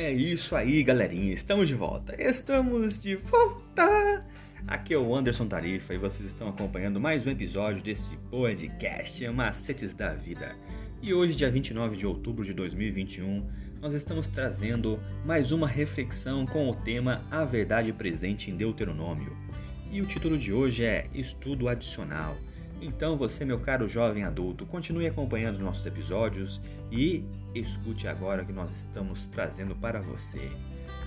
É isso aí, galerinha. Estamos de volta. Estamos de volta. Aqui é o Anderson Tarifa e vocês estão acompanhando mais um episódio desse podcast Macetes da Vida. E hoje, dia 29 de outubro de 2021, nós estamos trazendo mais uma reflexão com o tema A Verdade Presente em Deuteronômio. E o título de hoje é Estudo Adicional. Então, você, meu caro jovem adulto, continue acompanhando nossos episódios e escute agora o que nós estamos trazendo para você.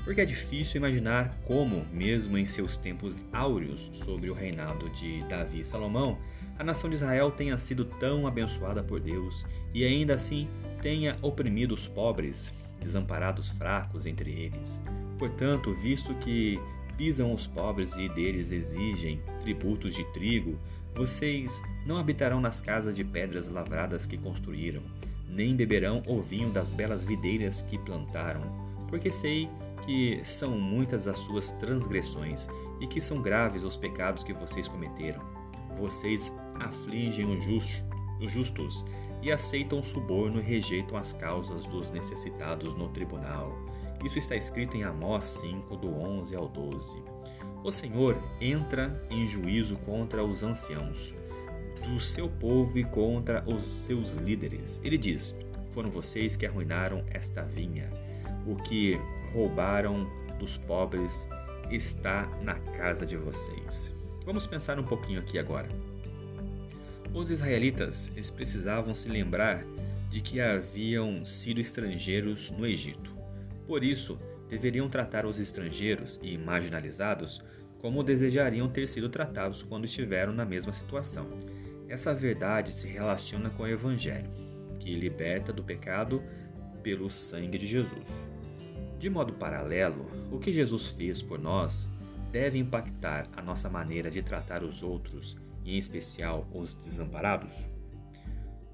Porque é difícil imaginar como, mesmo em seus tempos áureos sobre o reinado de Davi e Salomão, a nação de Israel tenha sido tão abençoada por Deus e ainda assim tenha oprimido os pobres, desamparado os fracos entre eles. Portanto, visto que pisam os pobres e deles exigem tributos de trigo, vocês não habitarão nas casas de pedras lavradas que construíram, nem beberão o vinho das belas videiras que plantaram, porque sei que são muitas as suas transgressões e que são graves os pecados que vocês cometeram. Vocês afligem os justos e aceitam o suborno e rejeitam as causas dos necessitados no tribunal. Isso está escrito em Amós 5, do 11 ao 12. O Senhor entra em juízo contra os anciãos do seu povo e contra os seus líderes. Ele diz: Foram vocês que arruinaram esta vinha. O que roubaram dos pobres está na casa de vocês. Vamos pensar um pouquinho aqui agora. Os israelitas eles precisavam se lembrar de que haviam sido estrangeiros no Egito. Por isso, deveriam tratar os estrangeiros e marginalizados como desejariam ter sido tratados quando estiveram na mesma situação. Essa verdade se relaciona com o Evangelho, que liberta do pecado pelo sangue de Jesus. De modo paralelo, o que Jesus fez por nós deve impactar a nossa maneira de tratar os outros e, em especial, os desamparados.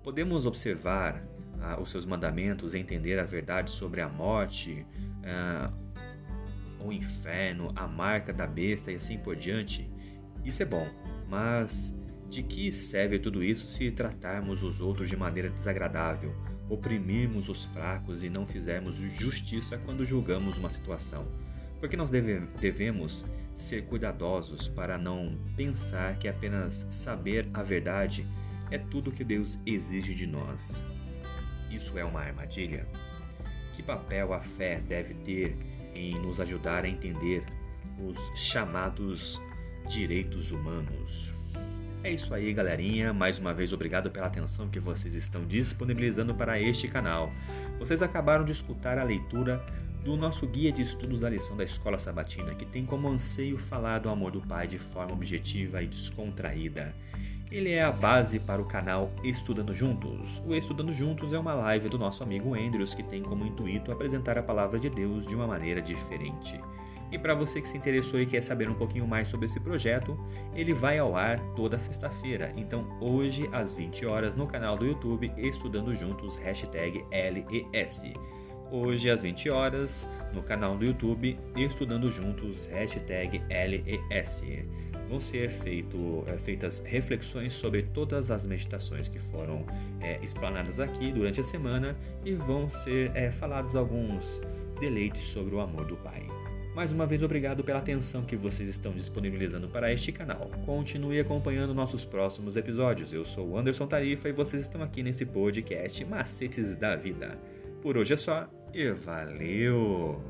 Podemos observar ah, os seus mandamentos entender a verdade sobre a morte, ah, o inferno, a marca da besta e assim por diante, isso é bom, mas de que serve tudo isso se tratarmos os outros de maneira desagradável, oprimirmos os fracos e não fizermos justiça quando julgamos uma situação? Porque nós deve, devemos ser cuidadosos para não pensar que apenas saber a verdade é tudo que Deus exige de nós. Isso é uma armadilha? Que papel a fé deve ter em nos ajudar a entender os chamados direitos humanos. É isso aí, galerinha. Mais uma vez, obrigado pela atenção que vocês estão disponibilizando para este canal. Vocês acabaram de escutar a leitura do nosso guia de estudos da lição da Escola Sabatina, que tem como anseio falar do amor do Pai de forma objetiva e descontraída. Ele é a base para o canal Estudando Juntos. O Estudando Juntos é uma live do nosso amigo Andrews que tem como intuito apresentar a palavra de Deus de uma maneira diferente. E para você que se interessou e quer saber um pouquinho mais sobre esse projeto, ele vai ao ar toda sexta-feira. Então hoje às 20 horas no canal do YouTube Estudando Juntos hashtag LES. Hoje às 20 horas no canal do YouTube Estudando Juntos hashtag LES vão ser feito, é, feitas reflexões sobre todas as meditações que foram é, explanadas aqui durante a semana e vão ser é, falados alguns deleites sobre o amor do Pai. Mais uma vez, obrigado pela atenção que vocês estão disponibilizando para este canal. Continue acompanhando nossos próximos episódios. Eu sou o Anderson Tarifa e vocês estão aqui nesse podcast Macetes da Vida. Por hoje é só e valeu!